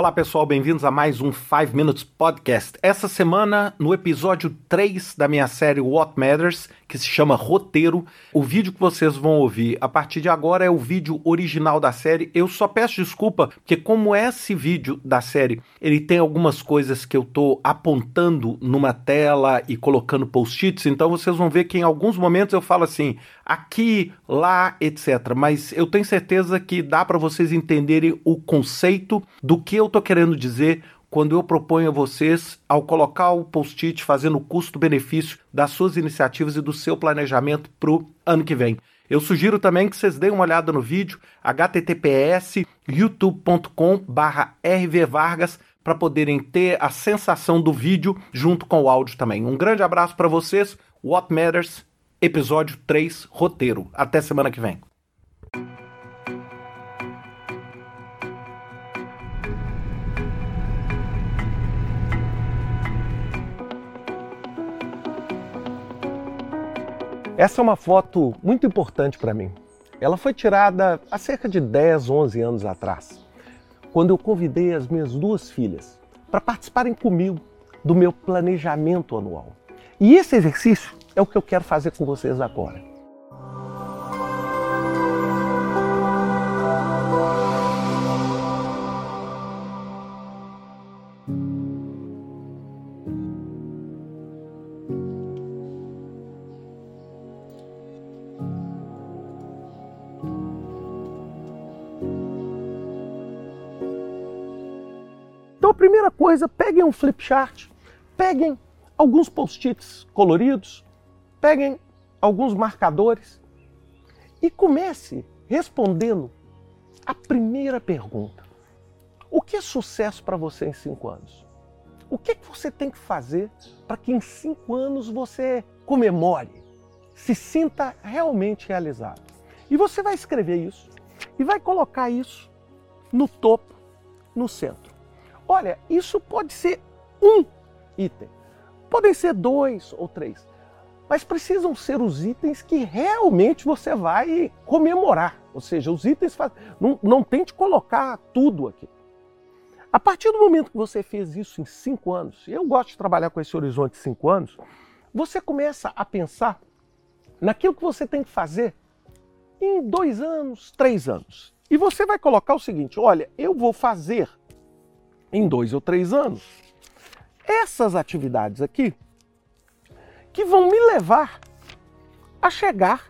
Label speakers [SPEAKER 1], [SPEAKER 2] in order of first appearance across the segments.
[SPEAKER 1] Olá pessoal, bem-vindos a mais um 5 Minutes Podcast. Essa semana, no episódio 3 da minha série What Matters, que se chama Roteiro, o vídeo que vocês vão ouvir a partir de agora é o vídeo original da série. Eu só peço desculpa, porque como esse vídeo da série, ele tem algumas coisas que eu tô apontando numa tela e colocando post-its, então vocês vão ver que em alguns momentos eu falo assim, aqui, lá, etc. Mas eu tenho certeza que dá para vocês entenderem o conceito do que eu estou querendo dizer quando eu proponho a vocês, ao colocar o post-it fazendo o custo-benefício das suas iniciativas e do seu planejamento para o ano que vem. Eu sugiro também que vocês deem uma olhada no vídeo https youtube.com rvvargas para poderem ter a sensação do vídeo junto com o áudio também. Um grande abraço para vocês. What Matters, episódio 3, roteiro. Até semana que vem. Essa é uma foto muito importante para mim. Ela foi tirada há cerca de 10, 11 anos atrás, quando eu convidei as minhas duas filhas para participarem comigo do meu planejamento anual. E esse exercício é o que eu quero fazer com vocês agora. Coisa, peguem um flip chart, peguem alguns post-its coloridos, peguem alguns marcadores e comece respondendo a primeira pergunta. O que é sucesso para você em cinco anos? O que, é que você tem que fazer para que em cinco anos você comemore, se sinta realmente realizado? E você vai escrever isso e vai colocar isso no topo, no centro. Olha, isso pode ser um item, podem ser dois ou três, mas precisam ser os itens que realmente você vai comemorar. Ou seja, os itens. Faz... Não, não tente colocar tudo aqui. A partir do momento que você fez isso em cinco anos, eu gosto de trabalhar com esse horizonte de cinco anos, você começa a pensar naquilo que você tem que fazer em dois anos, três anos. E você vai colocar o seguinte: olha, eu vou fazer em dois ou três anos essas atividades aqui que vão me levar a chegar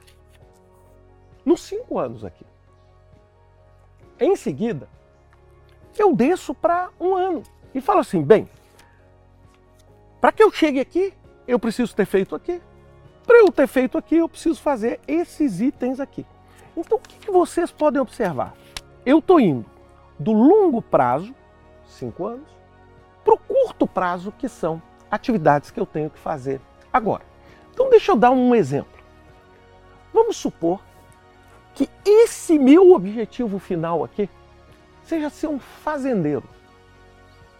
[SPEAKER 1] nos cinco anos aqui. Em seguida, eu desço para um ano e falo assim: bem, para que eu chegue aqui, eu preciso ter feito aqui. Para eu ter feito aqui, eu preciso fazer esses itens aqui. Então, o que, vocês podem observar? Eu estou indo do longo prazo, cinco anos, para o curto prazo, que são atividades que eu tenho que fazer agora. Então, deixa eu dar um exemplo. Vamos supor que esse meu objetivo final aqui seja ser um fazendeiro.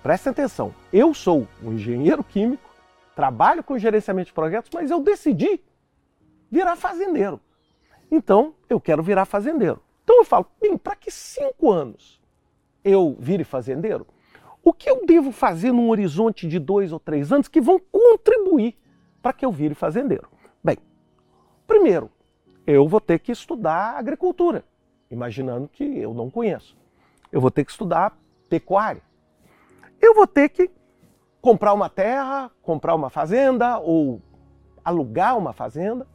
[SPEAKER 1] Presta atenção, eu sou um engenheiro químico, trabalho com gerenciamento de projetos, mas eu decidi virar fazendeiro. Então, eu quero virar fazendeiro. Então eu falo, bem, para que cinco anos eu vire fazendeiro? O que eu devo fazer num horizonte de dois ou três anos que vão contribuir para que eu vire fazendeiro? Bem, primeiro, eu vou ter que estudar agricultura, imaginando que eu não conheço. Eu vou ter que estudar pecuária. Eu vou ter que comprar uma terra, comprar uma fazenda ou alugar uma fazenda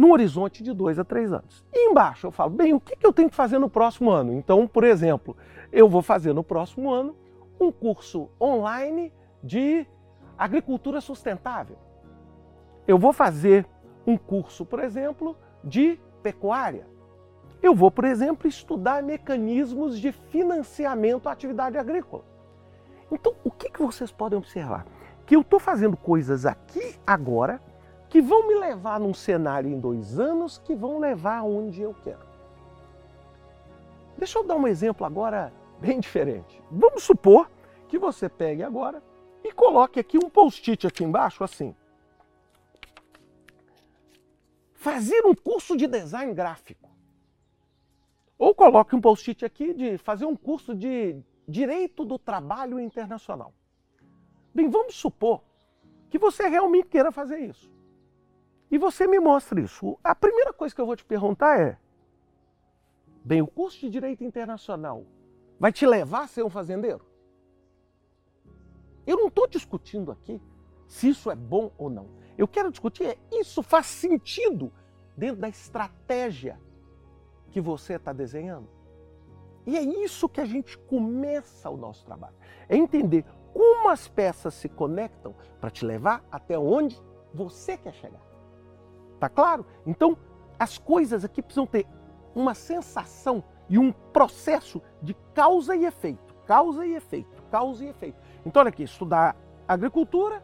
[SPEAKER 1] no horizonte de dois a três anos. E embaixo eu falo, bem, o que eu tenho que fazer no próximo ano? Então, por exemplo, eu vou fazer no próximo ano um curso online de agricultura sustentável. Eu vou fazer um curso, por exemplo, de pecuária. Eu vou, por exemplo, estudar mecanismos de financiamento à atividade agrícola. Então, o que, vocês podem observar? Que eu estou fazendo coisas aqui agora que vão me levar num cenário em dois anos que vão levar onde eu quero. Deixa eu dar um exemplo agora bem diferente. Vamos supor que você pegue agora e coloque aqui um post-it aqui embaixo assim. Fazer um curso de design gráfico. Ou coloque um post-it aqui de fazer um curso de direito do trabalho internacional. Bem, vamos supor que você realmente queira fazer isso. E você me mostra isso. A primeira coisa que eu vou te perguntar é: bem, o curso de direito internacional vai te levar a ser um fazendeiro? Eu não estou discutindo aqui se isso é bom ou não. Eu quero discutir é isso faz sentido dentro da estratégia que você está desenhando. E é isso que a gente começa o nosso trabalho. É entender como as peças se conectam para te levar até onde você quer chegar. Tá claro? Então, as coisas aqui precisam ter uma sensação e um processo de causa e efeito, causa e efeito, causa e efeito. Então, olha aqui, estudar agricultura.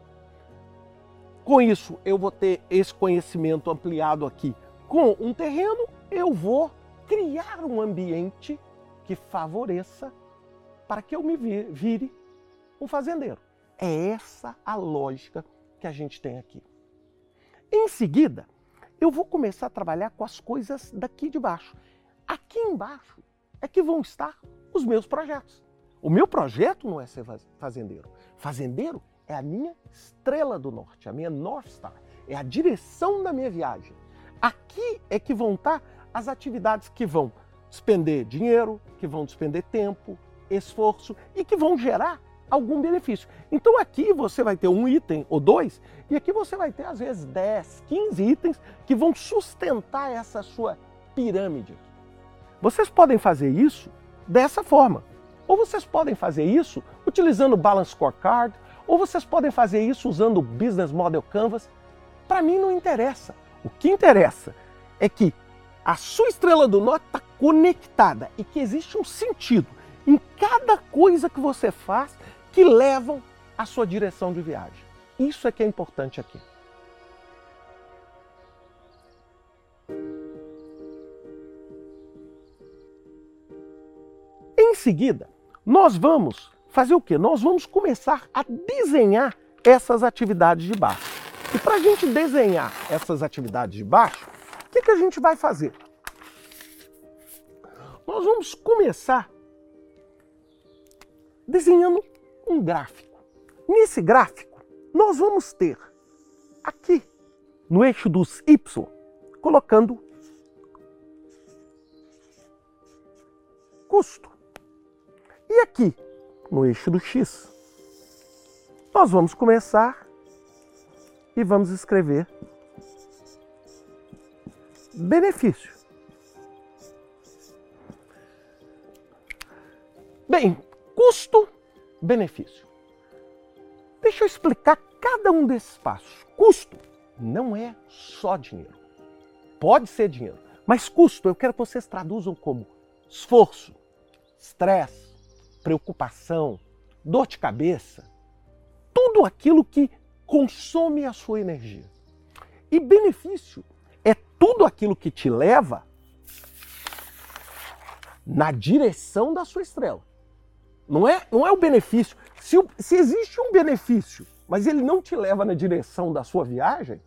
[SPEAKER 1] Com isso, eu vou ter esse conhecimento ampliado aqui com um terreno, eu vou criar um ambiente que favoreça para que eu me vire um fazendeiro. É essa a lógica que a gente tem aqui. Em seguida, eu vou começar a trabalhar com as coisas daqui de baixo. Aqui embaixo é que vão estar os meus projetos. O meu projeto não é ser fazendeiro. Fazendeiro é a minha estrela do norte, a minha North Star, é a direção da minha viagem. Aqui é que vão estar as atividades que vão despender dinheiro, que vão despender tempo, esforço e que vão gerar algum benefício. Então aqui você vai ter um item ou dois, e aqui você vai ter às vezes 10, 15 itens que vão sustentar essa sua pirâmide. Vocês podem fazer isso dessa forma. Ou vocês podem fazer isso utilizando o Balance Scorecard, ou vocês podem fazer isso usando o Business Model Canvas. Para mim não interessa. O que interessa é que a sua estrela do norte está conectada e que existe um sentido em cada coisa que você faz que levam à sua direção de viagem. Isso é que é importante aqui. Em seguida, nós vamos fazer o quê? Nós vamos começar a desenhar essas atividades de baixo. E para a gente desenhar essas atividades de baixo, o que, que a gente vai fazer? Nós vamos começar desenhando um gráfico. Nesse gráfico, nós vamos ter aqui, no eixo dos Y, colocando custo. E aqui, no eixo do X, nós vamos começar e vamos escrever benefício. Bem, custo-benefício. Deixa eu explicar cada um desses passos. Custo não é só dinheiro. Pode ser dinheiro, mas custo eu quero que vocês traduzam como esforço, estresse, preocupação, dor de cabeça, tudo aquilo que consome a sua energia. E benefício é tudo aquilo que te leva na direção da sua estrela. Não é, não é o benefício. Se, se existe um benefício, mas ele não te leva na direção da sua viagem,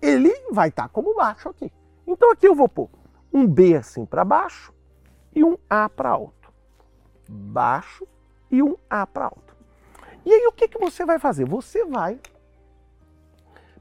[SPEAKER 1] ele vai estar tá como baixo aqui. Então aqui eu vou pôr um B assim para baixo e um A para alto. Baixo e um A para alto. E aí o que, que você vai fazer? Você vai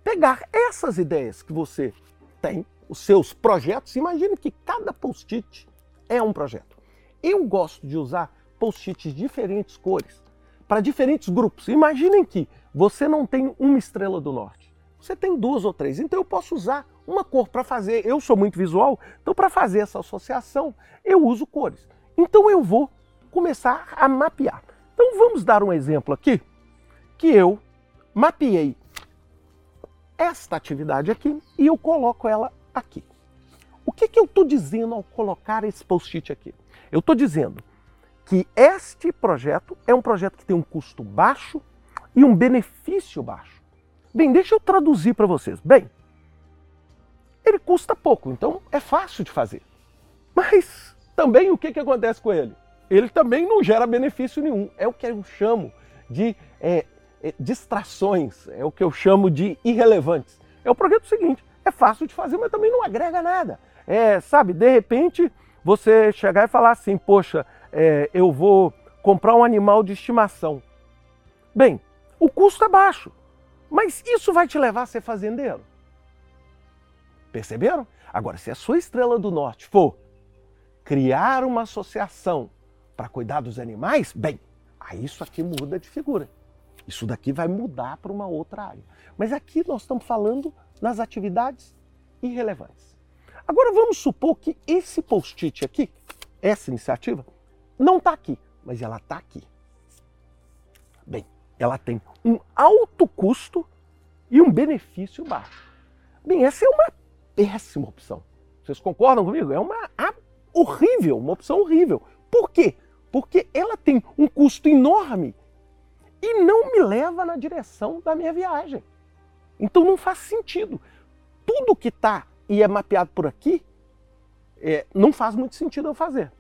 [SPEAKER 1] pegar essas ideias que você tem, os seus projetos. Imagine que cada post-it é um projeto. Eu gosto de usar post-its diferentes cores para diferentes grupos. Imaginem que você não tem uma estrela do norte, você tem duas ou três. Então eu posso usar uma cor para fazer. Eu sou muito visual, então para fazer essa associação eu uso cores. Então eu vou começar a mapear. Então vamos dar um exemplo aqui que eu mapeei esta atividade aqui e eu coloco ela aqui. O que, que eu estou dizendo ao colocar esse post-it aqui? Eu estou dizendo que este projeto é um projeto que tem um custo baixo e um benefício baixo. Bem, deixa eu traduzir para vocês. Bem, ele custa pouco, então é fácil de fazer. Mas também o que, que acontece com ele? Ele também não gera benefício nenhum. É o que eu chamo de é, é, distrações, é o que eu chamo de irrelevantes. É o projeto seguinte: é fácil de fazer, mas também não agrega nada. É, sabe, de repente você chegar e falar assim, poxa, é, eu vou comprar um animal de estimação. Bem, o custo é baixo, mas isso vai te levar a ser fazendeiro? Perceberam? Agora, se a sua estrela do norte for criar uma associação para cuidar dos animais, bem, aí isso aqui muda de figura. Isso daqui vai mudar para uma outra área. Mas aqui nós estamos falando nas atividades irrelevantes. Agora vamos supor que esse post-it aqui, essa iniciativa, não está aqui, mas ela está aqui. Bem, ela tem um alto custo e um benefício baixo. Bem, essa é uma péssima opção. Vocês concordam comigo? É uma horrível, uma opção horrível. Por quê? Porque ela tem um custo enorme e não me leva na direção da minha viagem. Então não faz sentido. Tudo que está e é mapeado por aqui é, não faz muito sentido eu fazer.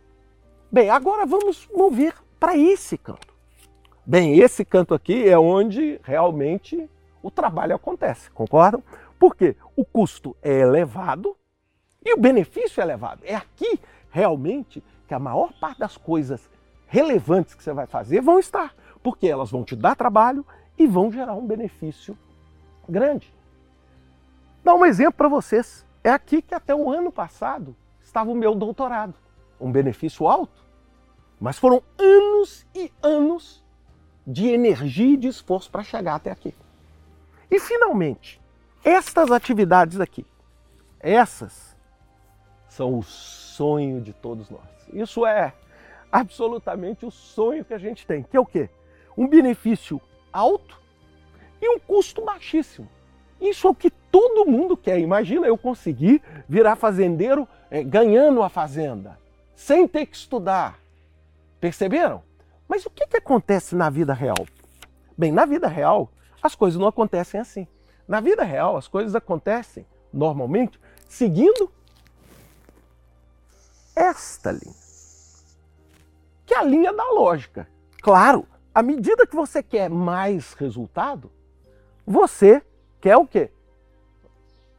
[SPEAKER 1] Bem, agora vamos mover para esse canto. Bem, esse canto aqui é onde realmente o trabalho acontece, concordam? Porque o custo é elevado e o benefício é elevado. É aqui realmente que a maior parte das coisas relevantes que você vai fazer vão estar porque elas vão te dar trabalho e vão gerar um benefício grande. Dá um exemplo para vocês. É aqui que até o ano passado estava o meu doutorado. Um benefício alto, mas foram anos e anos de energia e de esforço para chegar até aqui. E finalmente, estas atividades aqui, essas são o sonho de todos nós. Isso é absolutamente o sonho que a gente tem, que é o quê? um benefício alto e um custo baixíssimo. Isso é o que todo mundo quer. Imagina eu conseguir virar fazendeiro é, ganhando a fazenda, sem ter que estudar. Perceberam? Mas o que, que acontece na vida real? Bem, na vida real, as coisas não acontecem assim. Na vida real, as coisas acontecem normalmente seguindo esta linha, que é a linha da lógica. Claro, à medida que você quer mais resultado, você quer o quê?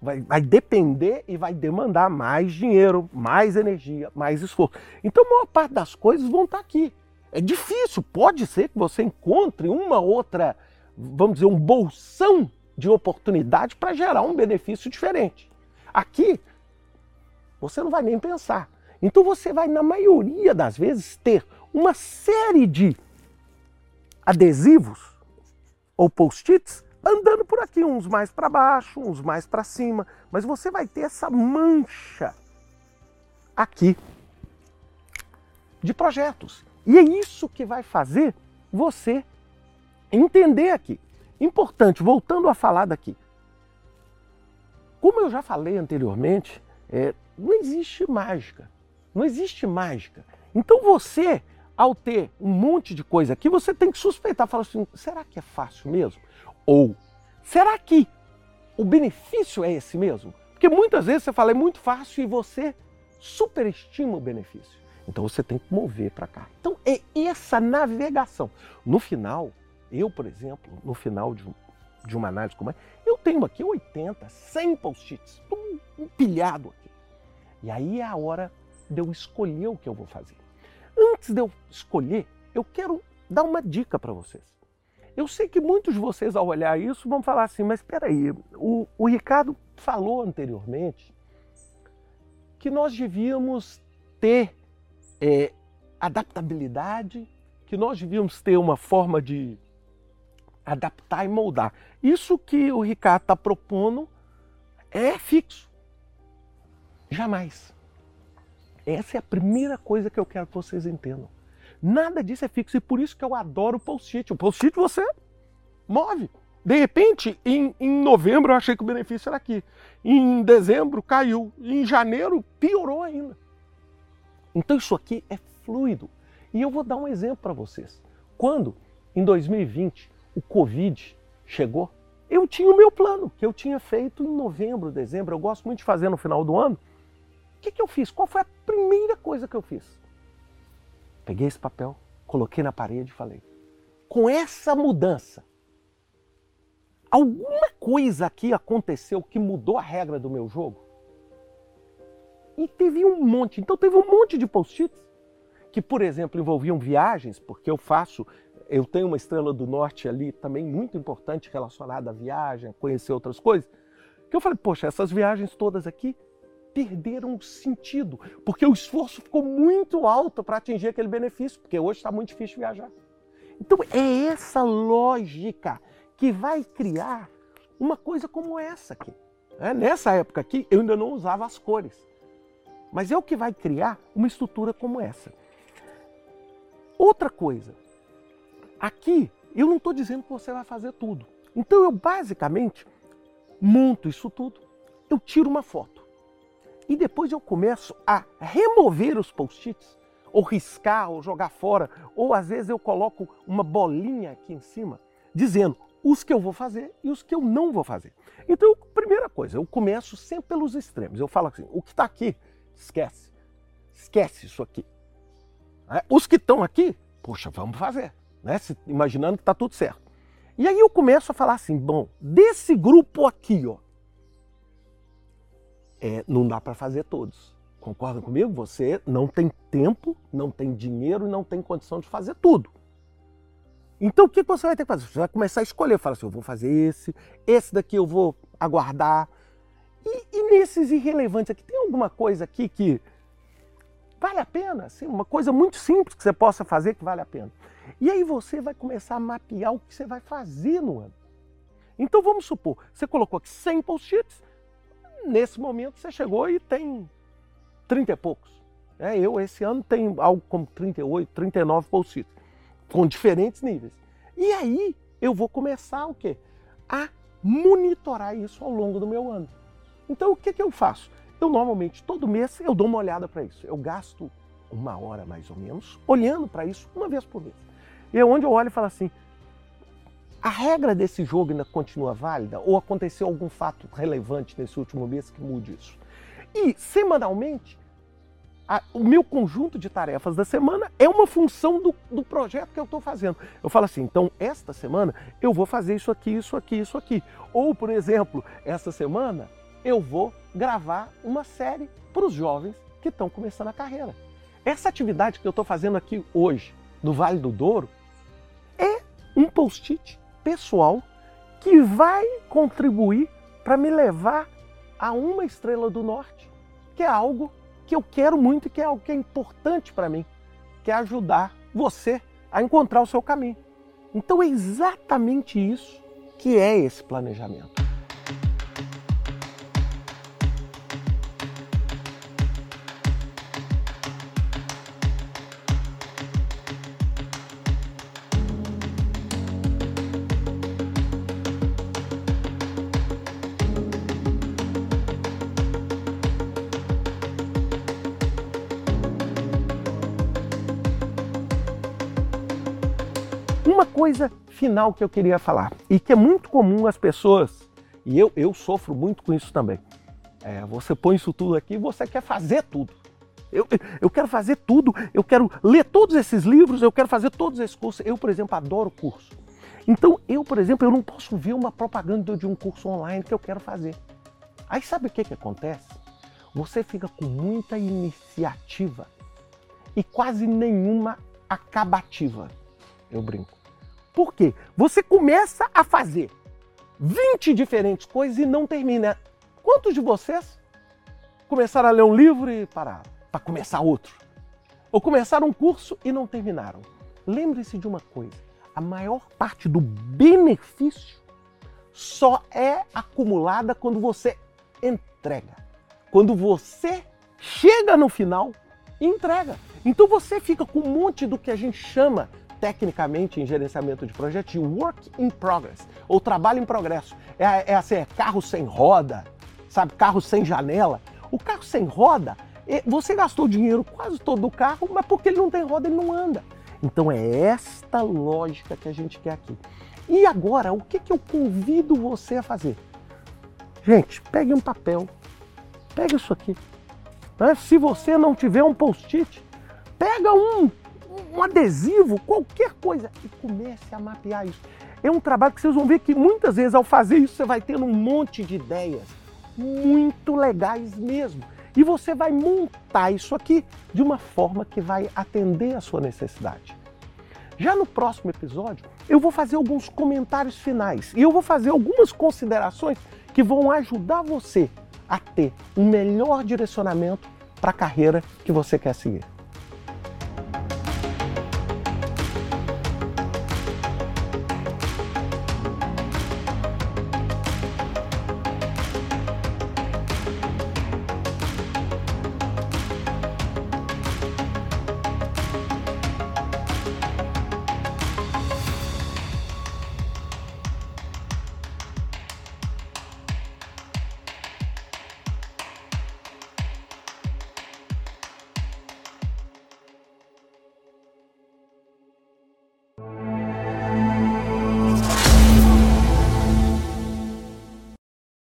[SPEAKER 1] Vai, vai, depender e vai demandar mais dinheiro, mais energia, mais esforço. Então, a maior parte das coisas vão estar aqui. É difícil, pode ser que você encontre uma outra, vamos dizer, um bolsão de oportunidade para gerar um benefício diferente. Aqui, você não vai nem pensar. Então, você vai, na maioria das vezes, ter uma série de adesivos ou post-its andando por aqui, uns mais para baixo, uns mais para cima, mas você vai ter essa mancha aqui de projetos. E é isso que vai fazer você entender aqui. Importante, voltando a falar daqui. Como eu já falei anteriormente, é, não existe mágica. Não existe mágica. Então você ao ter um monte de coisa aqui, você tem que suspeitar, falar assim, será que é fácil mesmo? Ou será que o benefício é esse mesmo? Porque muitas vezes você fala é muito fácil e você superestima o benefício. Então você tem que mover para cá. Então é essa navegação. No final, eu, por exemplo, no final de, de uma análise como é, eu tenho aqui 80, 100 post-its, tudo empilhado aqui. E aí é a hora de eu escolher o que eu vou fazer. Antes de eu escolher, eu quero dar uma dica para vocês. Eu sei que muitos de vocês, ao olhar isso, vão falar assim: mas espera aí, o, o Ricardo falou anteriormente que nós devíamos ter é, adaptabilidade, que nós devíamos ter uma forma de adaptar e moldar. Isso que o Ricardo está propondo é fixo. Jamais. Essa é a primeira coisa que eu quero que vocês entendam. Nada disso é fixo e por isso que eu adoro o post-it. O post-it você move. De repente, em, em, novembro eu achei que o benefício era aqui. Em dezembro caiu. Em janeiro piorou ainda. Então isso aqui é fluido. E eu vou dar um exemplo para vocês. Quando, em 2020, o Covid chegou, eu tinha o meu plano, que eu tinha feito em novembro, dezembro. Eu gosto muito de fazer no final do ano que, que eu fiz? Qual foi a primeira coisa que eu fiz? Peguei esse papel, coloquei na parede e falei: com essa mudança, alguma coisa aqui aconteceu que mudou a regra do meu jogo? E teve um monte. Então teve um monte de post-its que, por exemplo, envolviam viagens, porque eu faço, eu tenho uma estrela do norte ali também muito importante relacionada à viagem, conhecer outras coisas, que eu falei, poxa, essas viagens todas aqui perderam o sentido, porque o esforço ficou muito alto para atingir aquele benefício, porque hoje está muito difícil viajar. Então é essa lógica que vai criar uma coisa como essa aqui. É, nessa época aqui, eu ainda não usava as cores. Mas é o que vai criar uma estrutura como essa. Outra coisa, aqui eu não estou dizendo que você vai fazer tudo. Então eu basicamente monto isso tudo, eu tiro uma foto. E depois eu começo a remover os post-its, ou riscar, ou jogar fora, ou às vezes eu coloco uma bolinha aqui em cima, dizendo os que eu vou fazer e os que eu não vou fazer. Então, primeira coisa, eu começo sempre pelos extremos. Eu falo assim: o que está aqui, esquece. Esquece isso aqui. Né? Os que estão aqui, poxa, vamos fazer. Né? Imaginando que está tudo certo. E aí eu começo a falar assim: bom, desse grupo aqui, ó, é, não dá para fazer todos. Concordam comigo? Você não tem tempo, não tem dinheiro e não tem condição de fazer tudo. Então o que você vai ter que fazer? Você vai começar a escolher, fala assim, eu vou fazer esse, esse daqui eu vou aguardar. E, e nesses irrelevantes aqui, tem alguma coisa aqui que vale a pena? Assim, uma coisa muito simples que você possa fazer que vale a pena. E aí você vai começar a mapear o que você vai fazer no ano. Então vamos supor, você colocou aqui 100 post-its, nesse momento você chegou e tem 30 e poucos. É, eu esse ano tenho algo como 38, 39 post-its com diferentes níveis. E aí eu vou começar o quê? A monitorar isso ao longo do meu ano. Então o que, que eu faço? Eu normalmente todo mês eu dou uma olhada para isso. Eu gasto uma hora mais ou menos olhando para isso uma vez por mês. E é onde eu olho e falo assim: a regra desse jogo ainda continua válida? Ou aconteceu algum fato relevante nesse último mês que mude isso? E semanalmente a, o meu conjunto de tarefas da semana é uma função do, do projeto que eu estou fazendo. Eu falo assim, então esta semana eu vou fazer isso aqui, isso aqui, isso aqui. Ou, por exemplo, esta semana eu vou gravar uma série para os jovens que estão começando a carreira. Essa atividade que eu estou fazendo aqui hoje, no Vale do Douro, é um post-it pessoal que vai contribuir para me levar a uma estrela do norte, que é algo que eu quero muito e que é algo que é importante para mim, que é ajudar você a encontrar o seu caminho. Então é exatamente isso que é esse planejamento. Uma coisa final que eu queria falar e que é muito comum as pessoas, e eu, eu sofro muito com isso também. É, você põe isso tudo aqui e você quer fazer tudo. Eu, eu quero fazer tudo, eu quero ler todos esses livros, eu quero fazer todos esses cursos. Eu, por exemplo, adoro curso. Então, eu, por exemplo, eu não posso ver uma propaganda de um curso online que eu quero fazer. Aí sabe o que, que acontece? Você fica com muita iniciativa e quase nenhuma acabativa eu brinco. Por quê? Você começa a fazer 20 diferentes coisas e não termina. Quantos de vocês começaram a ler um livro e pararam para começar outro? Ou começaram um curso e não terminaram? Lembre-se de uma coisa: a maior parte do benefício só é acumulada quando você entrega. Quando você chega no final e entrega. Então você fica com um monte do que a gente chama tecnicamente em gerenciamento de projetos de work in progress, ou trabalho em progresso. É, é assim, é carro sem roda, sabe? Carro sem janela. O carro sem roda, você gastou dinheiro quase todo do carro, mas porque ele não tem roda, ele não anda. Então é esta lógica que a gente quer aqui. E agora, o que, que eu convido você a fazer? Gente, pegue um papel, pegue isso aqui. Né? Se você não tiver um post-it, pega um um adesivo, qualquer coisa, e comece a mapear isso. É um trabalho que vocês vão ver que muitas vezes ao fazer isso você vai tendo um monte de ideias muito legais mesmo. E você vai montar isso aqui de uma forma que vai atender a sua necessidade. Já no próximo episódio, eu vou fazer alguns comentários finais e eu vou fazer algumas considerações que vão ajudar você a ter um melhor direcionamento para a carreira que você quer seguir.